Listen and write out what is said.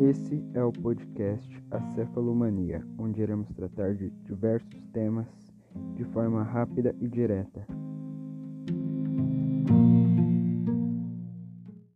Esse é o podcast Acefalomania, onde iremos tratar de diversos temas de forma rápida e direta.